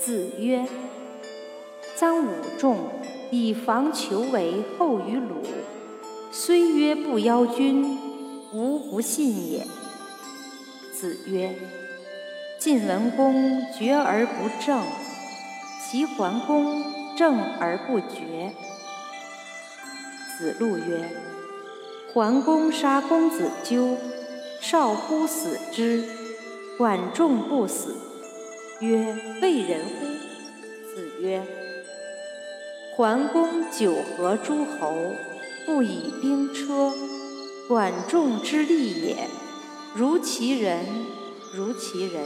子曰：“臧武仲以防求为后于鲁，虽曰不邀君，吾不信也。”子曰：“晋文公决而不正，齐桓公正而不决。”子路曰：“桓公杀公子纠，少乎死之，管仲不死。”曰：“为人乎？”子曰：“桓公九合诸侯，不以兵车，管仲之利也。如其人，如其人。”